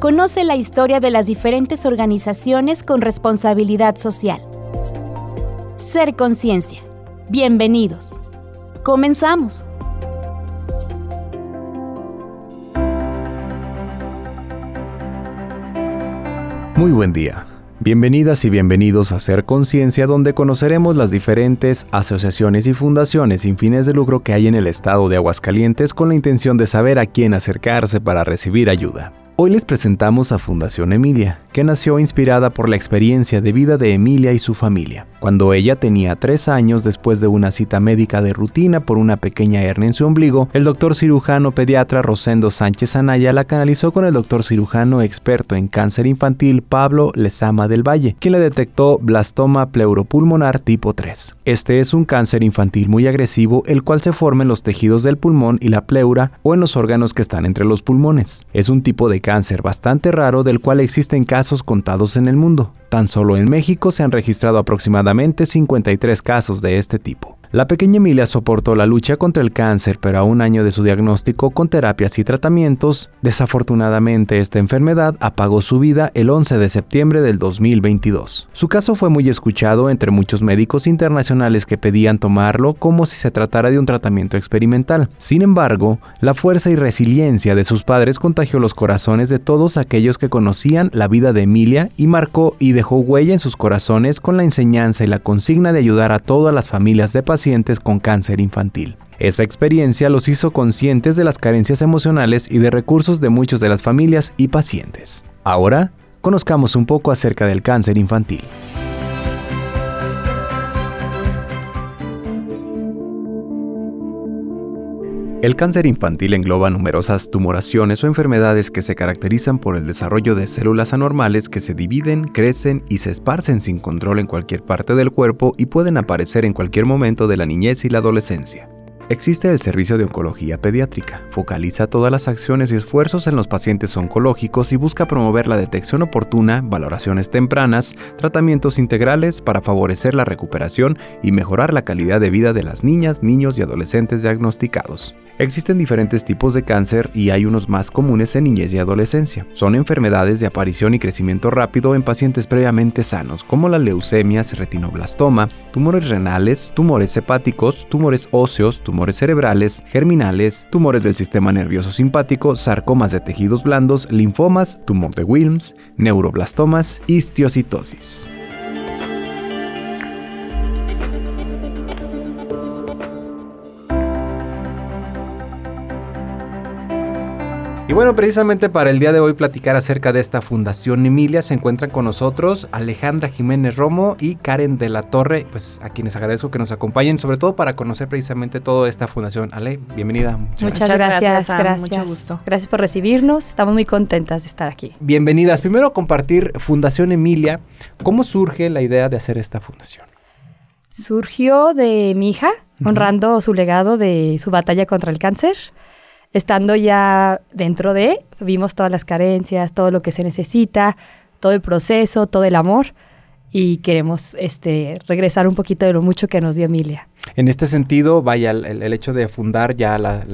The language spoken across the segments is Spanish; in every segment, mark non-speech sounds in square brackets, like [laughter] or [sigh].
Conoce la historia de las diferentes organizaciones con responsabilidad social. Ser Conciencia. Bienvenidos. Comenzamos. Muy buen día. Bienvenidas y bienvenidos a Ser Conciencia, donde conoceremos las diferentes asociaciones y fundaciones sin fines de lucro que hay en el estado de Aguascalientes con la intención de saber a quién acercarse para recibir ayuda. Hoy les presentamos a Fundación Emilia, que nació inspirada por la experiencia de vida de Emilia y su familia. Cuando ella tenía tres años después de una cita médica de rutina por una pequeña hernia en su ombligo, el doctor cirujano pediatra Rosendo Sánchez Anaya la canalizó con el doctor cirujano experto en cáncer infantil Pablo Lezama del Valle, quien le detectó blastoma pleuropulmonar tipo 3. Este es un cáncer infantil muy agresivo, el cual se forma en los tejidos del pulmón y la pleura o en los órganos que están entre los pulmones. Es un tipo de cáncer bastante raro del cual existen casos contados en el mundo. Tan solo en México se han registrado aproximadamente 53 casos de este tipo. La pequeña Emilia soportó la lucha contra el cáncer, pero a un año de su diagnóstico con terapias y tratamientos, desafortunadamente esta enfermedad apagó su vida el 11 de septiembre del 2022. Su caso fue muy escuchado entre muchos médicos internacionales que pedían tomarlo como si se tratara de un tratamiento experimental. Sin embargo, la fuerza y resiliencia de sus padres contagió los corazones de todos aquellos que conocían la vida de Emilia y marcó y dejó huella en sus corazones con la enseñanza y la consigna de ayudar a todas las familias de pacientes pacientes con cáncer infantil. Esa experiencia los hizo conscientes de las carencias emocionales y de recursos de muchas de las familias y pacientes. Ahora, conozcamos un poco acerca del cáncer infantil. El cáncer infantil engloba numerosas tumoraciones o enfermedades que se caracterizan por el desarrollo de células anormales que se dividen, crecen y se esparcen sin control en cualquier parte del cuerpo y pueden aparecer en cualquier momento de la niñez y la adolescencia. Existe el Servicio de Oncología Pediátrica. Focaliza todas las acciones y esfuerzos en los pacientes oncológicos y busca promover la detección oportuna, valoraciones tempranas, tratamientos integrales para favorecer la recuperación y mejorar la calidad de vida de las niñas, niños y adolescentes diagnosticados. Existen diferentes tipos de cáncer y hay unos más comunes en niñez y adolescencia. Son enfermedades de aparición y crecimiento rápido en pacientes previamente sanos, como la leucemia, retinoblastoma, tumores renales, tumores hepáticos, tumores óseos, tumores cerebrales, germinales, tumores del sistema nervioso simpático, sarcomas de tejidos blandos, linfomas, tumor de Wilms, neuroblastomas, histiocitosis. Y bueno, precisamente para el día de hoy platicar acerca de esta Fundación Emilia se encuentran con nosotros Alejandra Jiménez Romo y Karen de la Torre, pues a quienes agradezco que nos acompañen, sobre todo para conocer precisamente toda esta fundación. Ale, bienvenida. Muchas, gracias, gracias, Mucho gusto. Gracias por recibirnos, estamos muy contentas de estar aquí. Bienvenidas. Primero compartir Fundación Emilia. ¿Cómo surge la idea de hacer esta fundación? Surgió de mi hija, honrando su legado de su batalla contra el cáncer estando ya dentro de, vimos todas las carencias, todo lo que se necesita, todo el proceso, todo el amor y queremos este, regresar un poquito de lo mucho que nos dio Emilia. En este sentido, vaya, el, hecho de fundar ya la,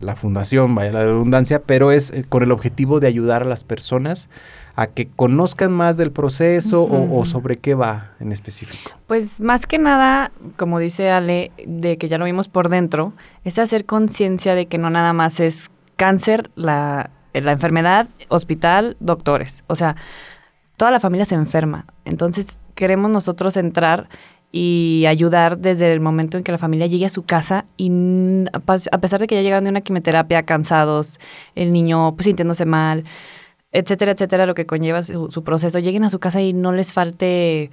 la, fundación, vaya la redundancia, pero es eh, con el objetivo de ayudar a las personas a que conozcan más del proceso o, sobre qué va en específico. Pues más que nada, como dice Ale, de que ya lo vimos por dentro, es hacer conciencia de que no nada más es cáncer, la, la enfermedad, hospital, doctores. O sea, toda la familia se enferma. Entonces queremos nosotros entrar y ayudar desde el momento en que la familia llegue a su casa y a pesar de que ya llegan de una quimioterapia cansados, el niño pues sintiéndose mal, etcétera, etcétera, lo que conlleva su, proceso, lleguen a su casa y no les falte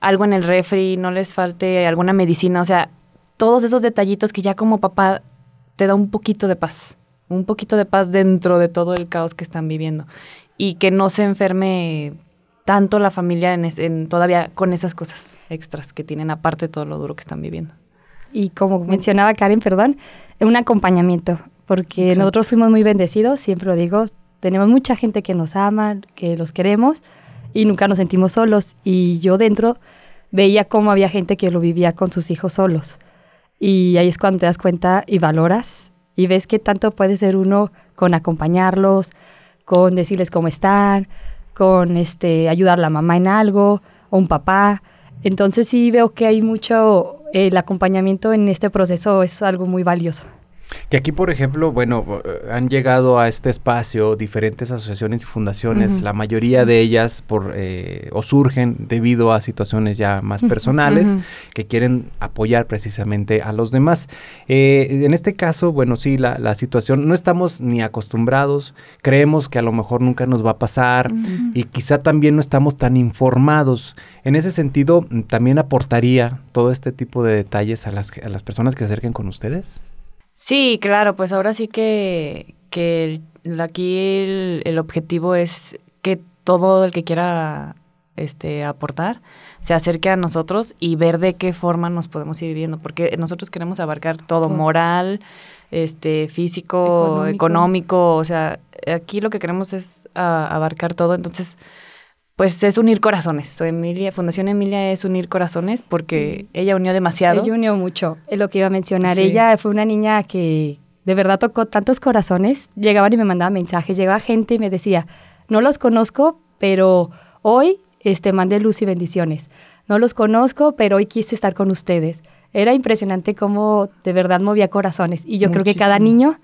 algo en el refri, no les falte alguna medicina, o sea, todos esos detallitos que ya como papá te da un poquito de paz, un poquito de paz dentro de todo el caos que están viviendo. Y que no se enferme tanto la familia en, todavía con esas cosas extras que tienen aparte de todo lo duro que están viviendo. Y como mencionaba Karen, perdón, un acompañamiento, porque nosotros fuimos muy bendecidos, siempre lo digo, tenemos mucha gente que nos ama, que los queremos y nunca nos sentimos solos. Y yo dentro veía cómo había gente que lo vivía con sus hijos solos. Y ahí es cuando te das cuenta y valoras y ves que tanto puede ser uno con acompañarlos, con decirles cómo están, con este, ayudar a la mamá en algo, o un papá. Entonces sí veo que hay mucho, el acompañamiento en este proceso es algo muy valioso. Que aquí, por ejemplo, bueno, han llegado a este espacio diferentes asociaciones y fundaciones, la mayoría de ellas por eh, o surgen debido a situaciones ya más personales que quieren apoyar precisamente a los demás. Eh, en este caso, bueno, sí, la, la, situación, no estamos ni acostumbrados, creemos que a lo mejor nunca nos va a pasar y quizá también no estamos tan informados. En ese sentido, ¿también aportaría todo este tipo de detalles a las, a las personas que se acerquen con ustedes? Sí, claro, pues ahora sí que, que aquí el, objetivo es que todo el que quiera este, aportar se acerque a nosotros y ver de qué forma nos podemos ir viviendo, porque nosotros queremos abarcar todo, moral, este, físico, económico. o sea, aquí lo que queremos es abarcar todo, entonces pues es unir corazones. Emilia, Fundación Emilia es unir corazones porque ella unió demasiado. Ella unió mucho, es lo que iba a mencionar. Ella fue una niña que de verdad tocó tantos corazones. Llegaban y me mandaban mensajes, llegaba gente y me decía, no los conozco, pero hoy este, mandé luz y bendiciones. No los conozco, pero hoy quise estar con ustedes. Era impresionante cómo de verdad movía corazones. Y yo creo que cada niño,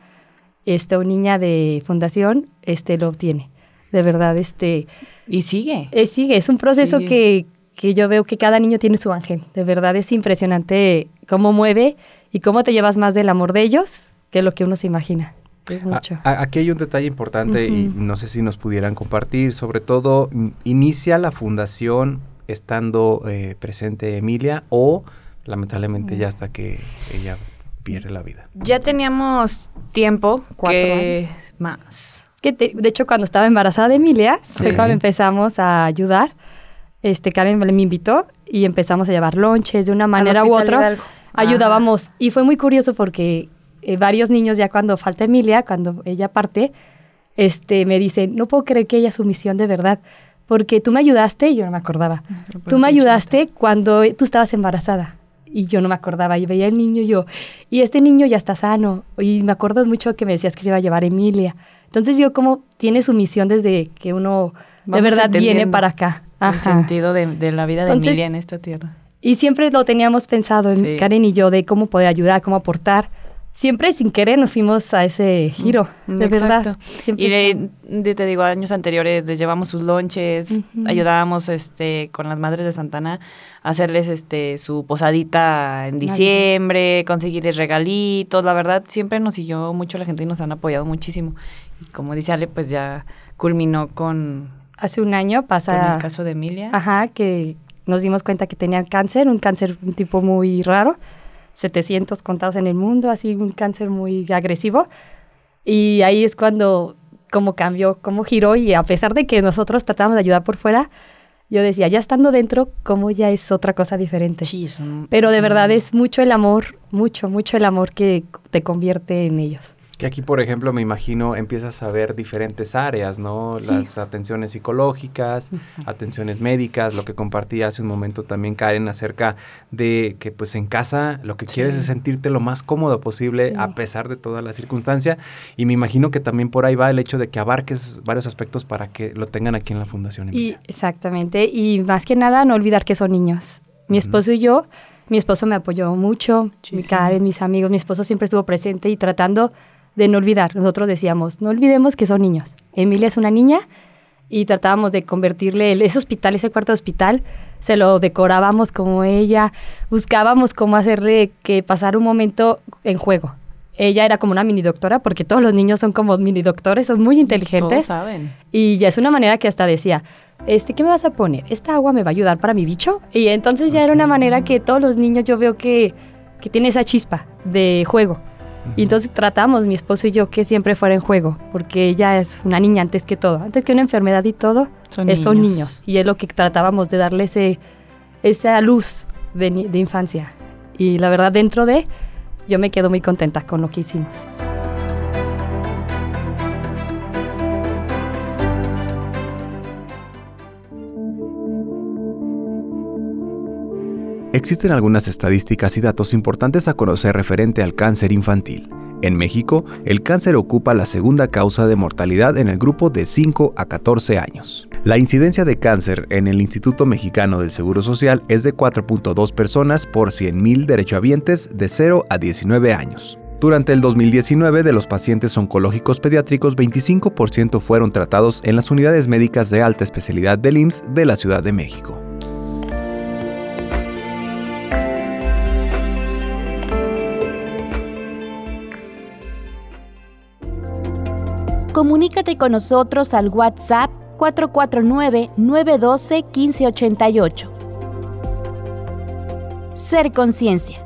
este, o niña de fundación, este, lo obtiene. De verdad, este y sigue. Eh, sigue, es un proceso que, que yo veo que cada niño tiene su ángel. De verdad es impresionante cómo mueve y cómo te llevas más del amor de ellos que lo que uno se imagina. mucho. aquí hay un detalle importante y no sé si nos pudieran compartir. Sobre todo, inicia la fundación estando eh, presente Emilia o lamentablemente ya hasta que ella pierde la vida. Ya teníamos tiempo, cuatro años más de hecho, cuando estaba embarazada de Emilia, fue cuando empezamos a ayudar. Este, Karen me invitó y empezamos a llevar lonches de una manera u otra. Ayudábamos. Y fue muy curioso porque eh, varios niños ya cuando falta Emilia, cuando ella parte, este, me dicen, no puedo creer que ella su misión de verdad. Porque tú me ayudaste y yo no me acordaba. Ah, tú me ayudaste cuando tú estabas embarazada y yo no me acordaba. Y veía el niño y yo, y este niño ya está sano. Y me acuerdo mucho que me decías que se iba a llevar Emilia. Entonces yo como tiene su misión desde que uno de verdad viene para acá. El sentido de, la vida de Emilia en esta tierra. Y siempre lo teníamos pensado, en Karen y yo, de cómo poder ayudar, cómo aportar. Siempre sin querer nos fuimos a ese giro, mm, de verdad. y de, te digo, años anteriores les llevamos sus lonches, ayudábamos este, con las madres de Santana a hacerles este, su posadita en diciembre, conseguirles regalitos. La verdad, siempre nos siguió mucho la gente y nos han apoyado muchísimo como dice Ale, pues ya culminó con... Hace un año pasa... el caso de Emilia. Ajá, que nos dimos cuenta que tenía cáncer, un cáncer un tipo muy raro, 700 contados en el mundo, así un cáncer muy agresivo. Y ahí es cuando como cambió, como giró y a pesar de que nosotros tratábamos de ayudar por fuera, yo decía, ya estando dentro, como ya es otra cosa diferente. Sí, Pero de verdad es mucho el amor, mucho, mucho el amor que te convierte en ellos. Que aquí, por ejemplo, me imagino empiezas a ver diferentes áreas, ¿no? Las atenciones psicológicas, atenciones médicas, lo que compartía hace un momento también Karen acerca de que pues en casa lo que quieres es sentirte lo más cómodo posible a pesar de toda la circunstancia. Y me imagino que también por ahí va el hecho de que abarques varios aspectos para que lo tengan aquí en la Fundación. Y exactamente, y más que nada no olvidar que son niños. Mi esposo y yo, mi esposo me apoyó mucho, mi Karen, mis amigos, mi esposo siempre estuvo presente y tratando de no olvidar. Nosotros decíamos, no olvidemos que son niños. Emilia es una niña y tratábamos de convertirle ese hospital, ese cuarto de hospital, se lo decorábamos como ella, buscábamos cómo hacerle que pasara un momento en juego. Ella era como una mini doctora, porque todos los niños son como mini doctores, son muy inteligentes. Todos saben. Y ya es una manera que hasta decía, este, ¿qué me vas a poner? ¿Esta agua me va a ayudar para mi bicho? Y entonces ya era una manera que todos los niños yo veo que, que tiene esa chispa de juego. Y entonces tratamos, mi esposo y yo, que siempre fuera en juego, porque ella es una niña antes que todo. Antes que una enfermedad y todo, son, niños. Y es lo que tratábamos de darle ese, esa luz de, de infancia. Y la verdad, dentro de, yo me quedo muy contenta con lo que hicimos. Existen algunas estadísticas y datos importantes a conocer referente al cáncer infantil. En México, el cáncer ocupa la segunda causa de mortalidad en el grupo de 5 a 14 años. La incidencia de cáncer en el Instituto Mexicano del Seguro Social es de 4.2 personas por 100.000 derechohabientes de 0 a 19 años. Durante el 2019, de los pacientes oncológicos pediátricos, 25% fueron tratados en las unidades médicas de alta especialidad del IMSS de la Ciudad de México. Comunícate con nosotros al WhatsApp 449-912-1588. Ser conciencia.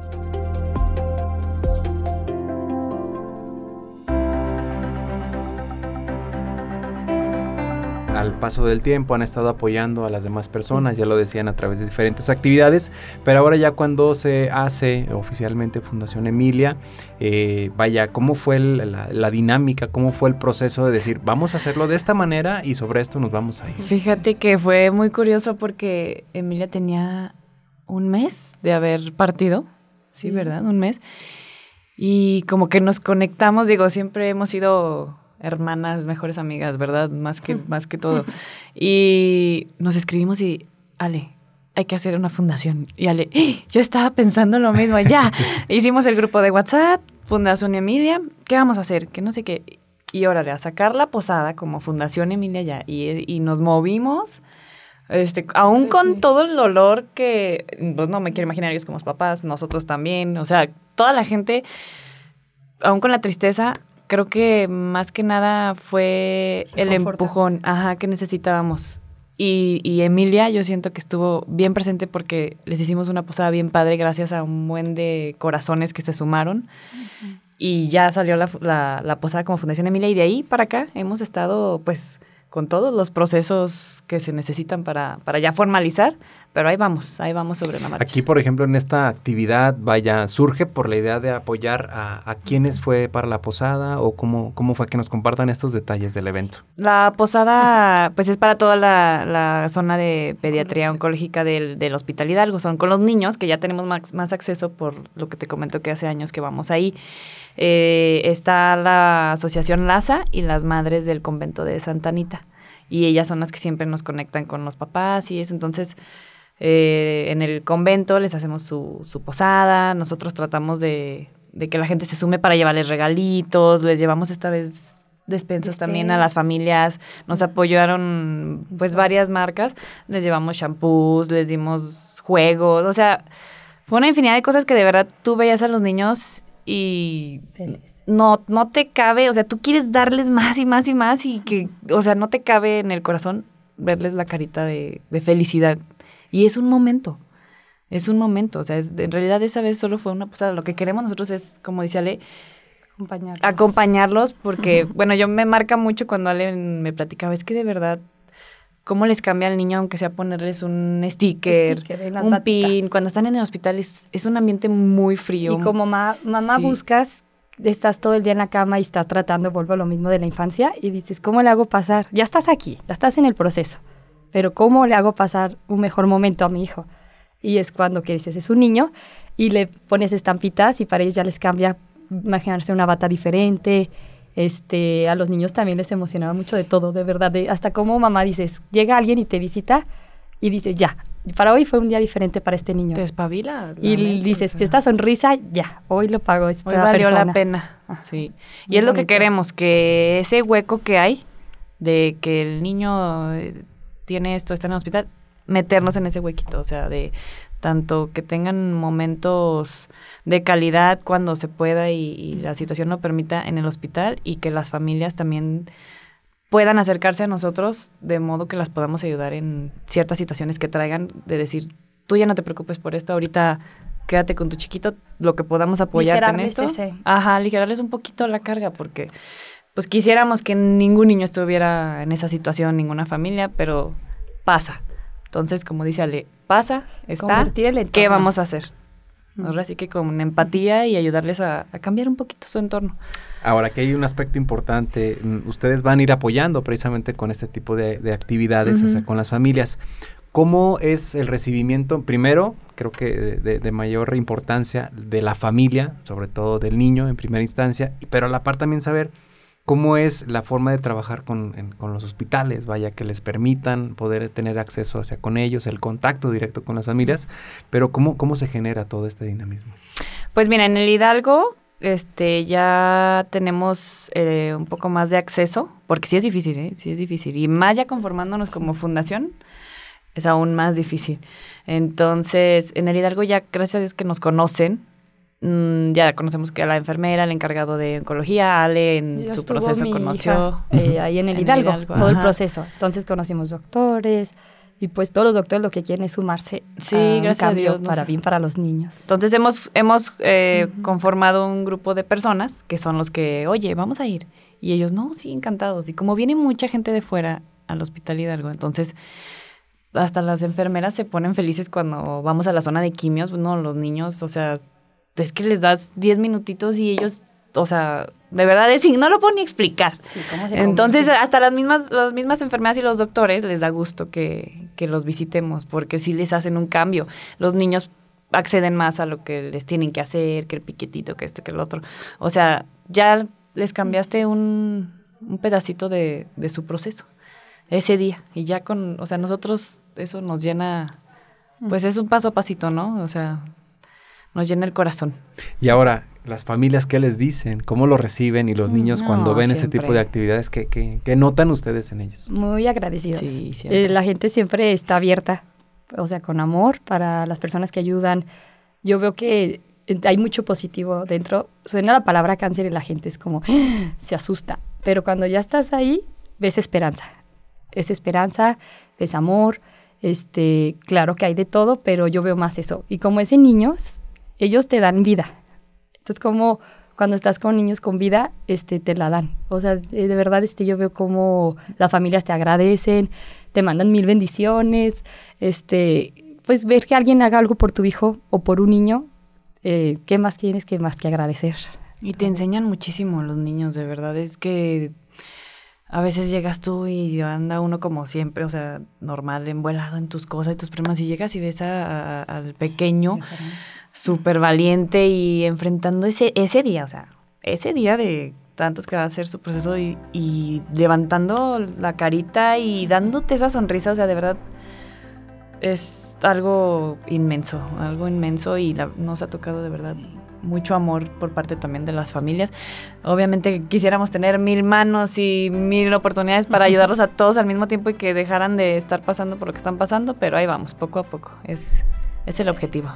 Al paso del tiempo han estado apoyando a las demás personas, ya lo decían a través de diferentes actividades, pero ahora ya cuando se hace oficialmente Fundación Emilia, eh, vaya, ¿cómo fue la, dinámica, cómo fue el proceso de decir, vamos a hacerlo de esta manera y sobre esto nos vamos a ir? Fíjate que fue muy curioso porque Emilia tenía un mes de haber partido, sí, ¿verdad? Un mes. Y como que nos conectamos, digo, siempre hemos sido hermanas, mejores amigas, ¿verdad? Más que, [laughs] más que todo. Y nos escribimos y, Ale, hay que hacer una fundación. Y Ale, ¡Eh! yo estaba pensando lo mismo, ya. [laughs] Hicimos el grupo de WhatsApp, Fundación Emilia, ¿qué vamos a hacer? Que no sé qué. Y órale, a sacar la posada como Fundación Emilia ya. Y, nos movimos. Este, aún con todo el dolor que, pues no me quiero imaginar ellos como papás, nosotros también, o sea, toda la gente, aún con la tristeza, creo que más que nada fue el empujón ajá, que necesitábamos. Y, y, Emilia, yo siento que estuvo bien presente porque les hicimos una posada bien padre gracias a un buen de corazones que se sumaron. Y ya salió la, la, la, posada como Fundación Emilia y de ahí para acá hemos estado pues con todos los procesos que se necesitan para, para ya formalizar, pero ahí vamos, ahí vamos sobre la marcha. Aquí, por ejemplo, en esta actividad, vaya, surge por la idea de apoyar a, a quienes fue para la posada o cómo, cómo fue que nos compartan estos detalles del evento. La posada, pues es para toda la, zona de pediatría oncológica del, del, Hospital Hidalgo, son con los niños que ya tenemos más, más acceso por lo que te comento que hace años que vamos ahí. Eh, está la Asociación LASA y las Madres del Convento de Santa Anita. Y ellas son las que siempre nos conectan con los papás y eso. Entonces, eh, en el convento les hacemos su, su posada, nosotros tratamos de, que la gente se sume para llevarles regalitos, les llevamos esta vez despensas también a las familias, nos apoyaron pues varias marcas, les llevamos shampoos, les dimos juegos, o sea, fue una infinidad de cosas que de verdad tú veías a los niños y no, no te cabe, o sea, tú quieres darles más y más y más y que, o sea, no te cabe en el corazón verles la carita de, de felicidad y es un momento, es un momento, o sea, en realidad esa vez solo fue una posada. Lo que queremos nosotros es, como dice Ale, acompañarlos, acompañarlos porque, bueno, yo me marca mucho cuando Ale me platicaba, es que de verdad cómo les cambia al niño, aunque sea ponerles un sticker, un pin. Cuando están en el hospital es, es, un ambiente muy frío. Y como mamá buscas, estás todo el día en la cama y estás tratando, vuelvo a lo mismo de la infancia, y dices, ¿cómo le hago pasar? Ya estás aquí, ya estás en el proceso pero ¿cómo le hago pasar un mejor momento a mi hijo? Y es cuando que dices, es un niño y le pones estampitas y para ellos ya les cambia imaginarse una bata diferente. Este, a los niños también les emocionaba mucho de todo, de verdad, hasta como mamá dices, llega alguien y te visita y dices, ya, para hoy fue un día diferente para este niño. Te espabila. Y dices, esta sonrisa, ya, hoy lo pago. Esta hoy valió la pena. Sí. Y es lo que queremos, que ese hueco que hay de que el niño eh, tiene esto, está en el hospital, meternos en ese huequito, o sea, de tanto que tengan momentos de calidad cuando se pueda y, la situación lo permita en el hospital y que las familias también puedan acercarse a nosotros de modo que las podamos ayudar en ciertas situaciones que traigan, de decir, tú ya no te preocupes por esto, ahorita quédate con tu chiquito, lo que podamos apoyarte en esto. Ajá, aligerarles un poquito la carga, porque pues quisiéramos que ningún niño estuviera en esa situación, ninguna familia, pero pasa. Entonces, como dice Ale, pasa, está, ¿qué vamos a hacer? Ahora sí que con empatía y ayudarles a, cambiar un poquito su entorno. Ahora, que hay un aspecto importante, mm, ustedes van a ir apoyando precisamente con este tipo de, actividades, o sea, con las familias. ¿Cómo es el recibimiento? Primero, creo que de, de, mayor importancia de la familia, sobre todo del niño en primera instancia, pero a la par también saber cómo es la forma de trabajar con, con, los hospitales, vaya, que les permitan poder tener acceso hacia con ellos, el contacto directo con las familias, pero cómo, cómo se genera todo este dinamismo. Pues mira, en el Hidalgo este, ya tenemos eh, un poco más de acceso, porque sí es difícil, ¿eh? sí es difícil, y más ya conformándonos como fundación, es aún más difícil. Entonces, en el Hidalgo ya, gracias a Dios que nos conocen, Mm, ya conocemos que a la enfermera, el encargado de oncología, Ale, en su proceso conoció. Eh, ahí en el [laughs] Hidalgo, todo el proceso. Entonces conocimos doctores. Y pues todos los doctores lo que quieren es sumarse sí, a un cambio para bien para los niños. Entonces hemos, hemos eh, conformado un grupo de personas que son los que, oye, vamos a ir. Y ellos, no, sí, encantados. Y como viene mucha gente de fuera al hospital Hidalgo, entonces hasta las enfermeras se ponen felices cuando vamos a la zona de quimios. No, los niños, o sea, es que les das 10 minutitos y ellos, o sea, de verdad es, no lo puedo ni explicar. Entonces, hasta las mismas, las mismas enfermeras y los doctores les da gusto que, que los visitemos, porque sí les hacen un cambio. Los niños acceden más a lo que les tienen que hacer, que el piquetito, que esto, que el otro. O sea, ya les cambiaste un, un pedacito de, de su proceso ese día. Y ya con, o sea, nosotros eso nos llena, pues es un paso a pasito, ¿no? O sea, nos llena el corazón. Y ahora, las familias, ¿qué les dicen? ¿Cómo lo reciben? Y los niños cuando ven ese tipo de actividades, ¿qué, qué, notan ustedes en ellos? Muy agradecidos. Sí, eh, la gente siempre está abierta, o sea, con amor para las personas que ayudan. Yo veo que hay mucho positivo dentro. Suena la palabra cáncer y la gente es como, se asusta. Pero cuando ya estás ahí, ves esperanza. Es esperanza, es amor. Este, claro que hay de todo, pero yo veo más eso. Y como ese niños, ellos te dan vida. Entonces, como cuando estás con niños con vida, este, te la dan. O sea, de verdad, este, yo veo como las familias te agradecen, te mandan mil bendiciones, este, pues ver que alguien haga algo por tu hijo o por un niño, eh, ¿qué más tienes que más que agradecer? Y te enseñan muchísimo los niños, de verdad, es que a veces llegas tú y anda uno como siempre, o sea, normal, envuelado en tus cosas y tus primas, y llegas y ves al pequeño súper valiente y enfrentando ese, ese día, o sea, ese día de tantos que va a ser su proceso y, levantando la carita y dándote esa sonrisa, o sea, de verdad es algo inmenso, algo inmenso y nos ha tocado de verdad mucho amor por parte también de las familias. Obviamente quisiéramos tener mil manos y mil oportunidades para [laughs] ayudarlos a todos al mismo tiempo y que dejaran de estar pasando por lo que están pasando, pero ahí vamos, poco a poco, es, es el objetivo.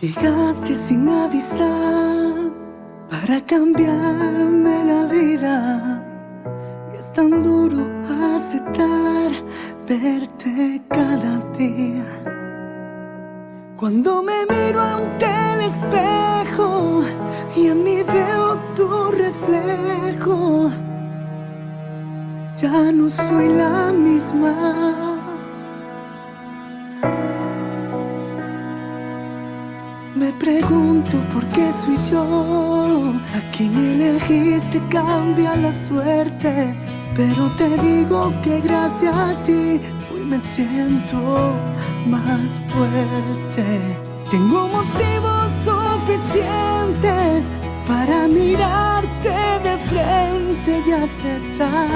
Llegaste sin avisar para cambiarme la vida. Verte cada día. Cuando me miro ante el espejo y en mí veo tu reflejo, ya no soy la misma. Me pregunto por qué soy yo. A quien elegiste cambia la suerte. Pero te digo que gracias a ti hoy me siento más fuerte. Tengo motivos suficientes para mirarte de frente y aceptar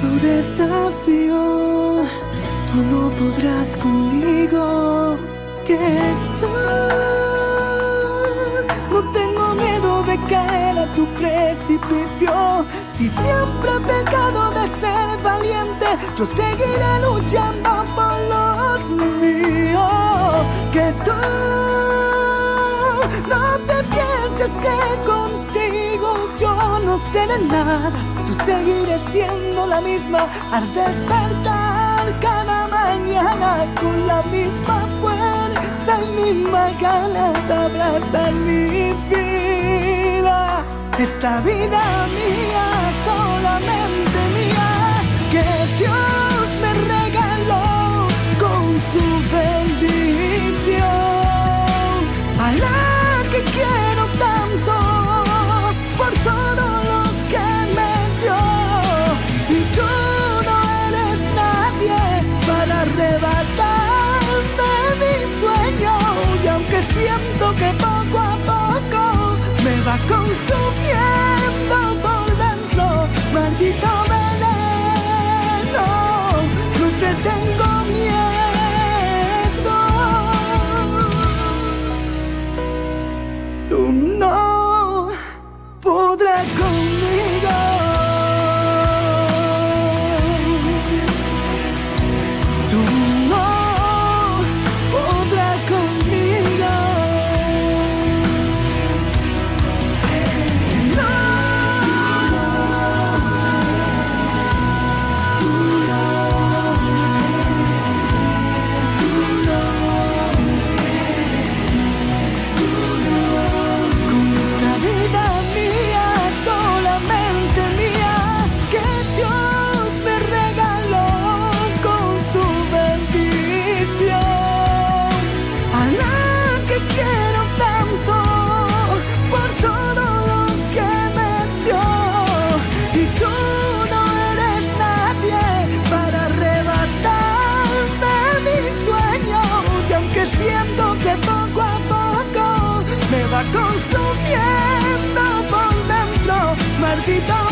tu desafío. Tú no podrás conmigo que yo de caer a tu precipicio. Si siempre he pecado de ser valiente, yo seguiré luchando por los míos. Que tú no te pienses que contigo yo no seré nada. Yo seguiré siendo la misma al despertar cada mañana con la misma fuerza esas mismas ganas de abrazar mi vida. Esta vida mía, solamente mía, que Dios. Va consumiendo por dentro, maldito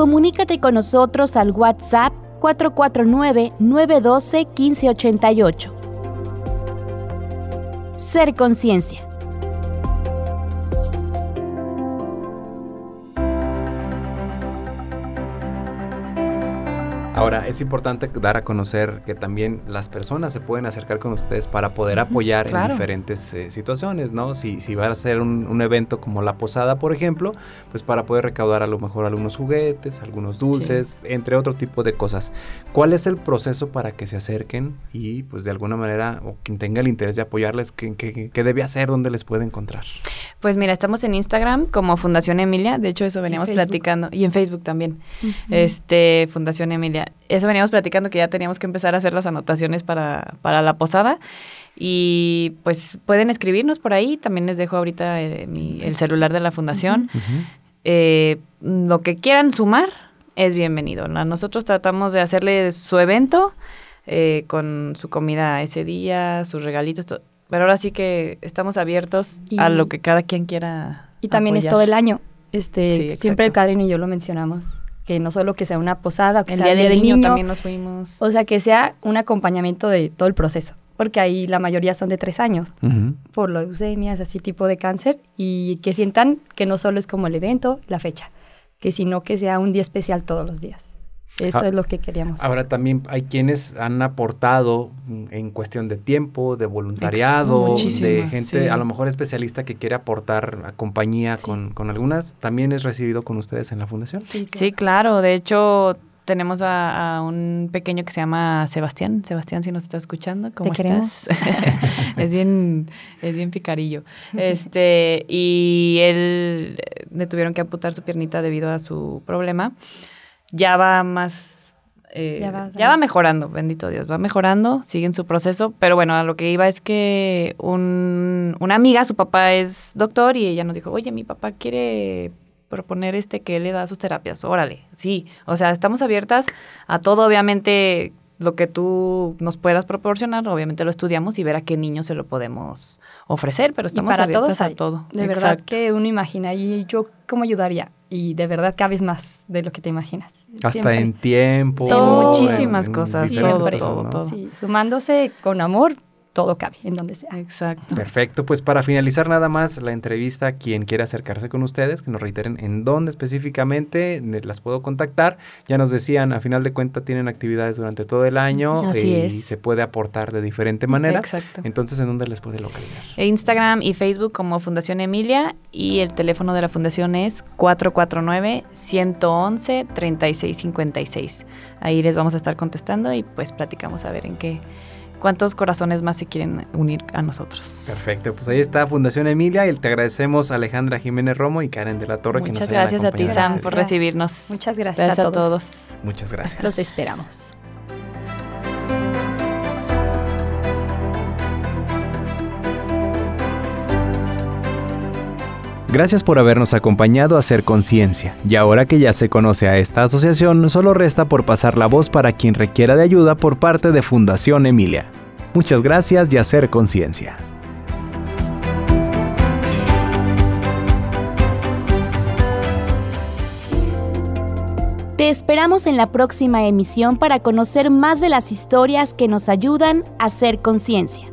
Comunícate con nosotros al WhatsApp 449-912-1588. Ser Conciencia. Ahora, es importante dar a conocer que también las personas se pueden acercar con ustedes para poder apoyar en diferentes eh, situaciones, ¿no? Si, si va a ser un, un evento como la posada, por ejemplo, pues para poder recaudar a lo mejor algunos juguetes, algunos dulces, entre otro tipo de cosas. ¿Cuál es el proceso para que se acerquen y pues de alguna manera, o quien tenga el interés de apoyarles, qué, qué- qué debe hacer, dónde les puede encontrar? Pues mira, estamos en Instagram como Fundación Emilia, de hecho eso veníamos platicando, y en Facebook también, este Fundación Emilia. Eso veníamos platicando que ya teníamos que empezar a hacer las anotaciones para, para la posada. Y pues pueden escribirnos por ahí, también les dejo ahorita eh, mi- el celular de la fundación. Eh, lo que quieran sumar es bienvenido. ¿no? Nosotros tratamos de hacerle su evento eh, con su comida ese día, sus regalitos, to- pero ahora sí que estamos abiertos Y- a lo que cada quien quiera. Y también es todo el año. Este, Sí, siempre el. Catherine y yo lo mencionamos. Que no solo que sea una posada, o que El sea día del niño, también nos fuimos. O sea, que sea un acompañamiento de todo el proceso. Porque ahí la mayoría son de tres años. Ujú. por leucemias, así tipo de cáncer, y que sientan que no solo es como el evento, la fecha, que sino que sea un día especial todos los días. Eso Ah, es lo que queríamos. Ahora también hay quienes han aportado en cuestión de tiempo, de voluntariado, de gente sí. a lo mejor especialista que quiere aportar a compañía con, con algunas. ¿También es recibido con ustedes en la fundación? Sí, Sí, claro. De hecho, tenemos a, a un pequeño que se llama Sebastián. Sebastián, si nos está escuchando, ¿cómo Te estás? [laughs] es bien, es bien picarillo. Este, y él eh, le tuvieron que amputar su piernita debido a su problema. Ya va más. eh, Ya ya, va- mejorando, bendito Dios, va mejorando, sigue en su proceso, pero bueno, a lo que iba es que un- una amiga, su papá es doctor y ella nos dijo, oye, mi papá quiere proponer este que le da sus terapias, órale, sí, o sea, estamos abiertas a todo, obviamente lo que tú nos puedas proporcionar, obviamente lo estudiamos y ver a qué niño se lo podemos ofrecer, pero Y estamos para abiertas todos a todo. De verdad que uno imagina, y yo cómo ayudaría, y de verdad cabes más de lo que te imaginas. Hasta Siempre. en tiempo. Todo. Muchísimas cosas, diferentes todo, todo, ¿no? todo. Sí, sumándose con amor, todo cabe, en donde sea. Exacto. Perfecto, pues para finalizar nada más la entrevista, quien quiera acercarse con ustedes, que nos reiteren en dónde específicamente ne- las puedo contactar. Ya nos decían, a final de cuentas tienen actividades durante todo el año Así eh, es. y se puede aportar de diferente manera. Exacto. Entonces, ¿en dónde les puede localizar? E Instagram y Facebook como Fundación Emilia y el teléfono de la fundación es 449-111-3656. Ahí les vamos a estar contestando y pues platicamos a ver en qué, cuántos corazones más se quieren unir a nosotros. Perfecto, pues ahí está Fundación Emilia y te agradecemos Alejandra Jiménez Romo y Karen de la Torre Muchas que nos hayan gracias a ti, Sam, este por recibirnos. Muchas gracias, Gracias a todos. Muchas gracias. Los esperamos. Gracias por habernos acompañado a Hacer Conciencia. Y ahora que ya se conoce a esta asociación, solo resta por pasar la voz para quien requiera de ayuda por parte de Fundación Emilia. Muchas gracias y Hacer Conciencia. Te esperamos en la próxima emisión para conocer más de las historias que nos ayudan a hacer conciencia.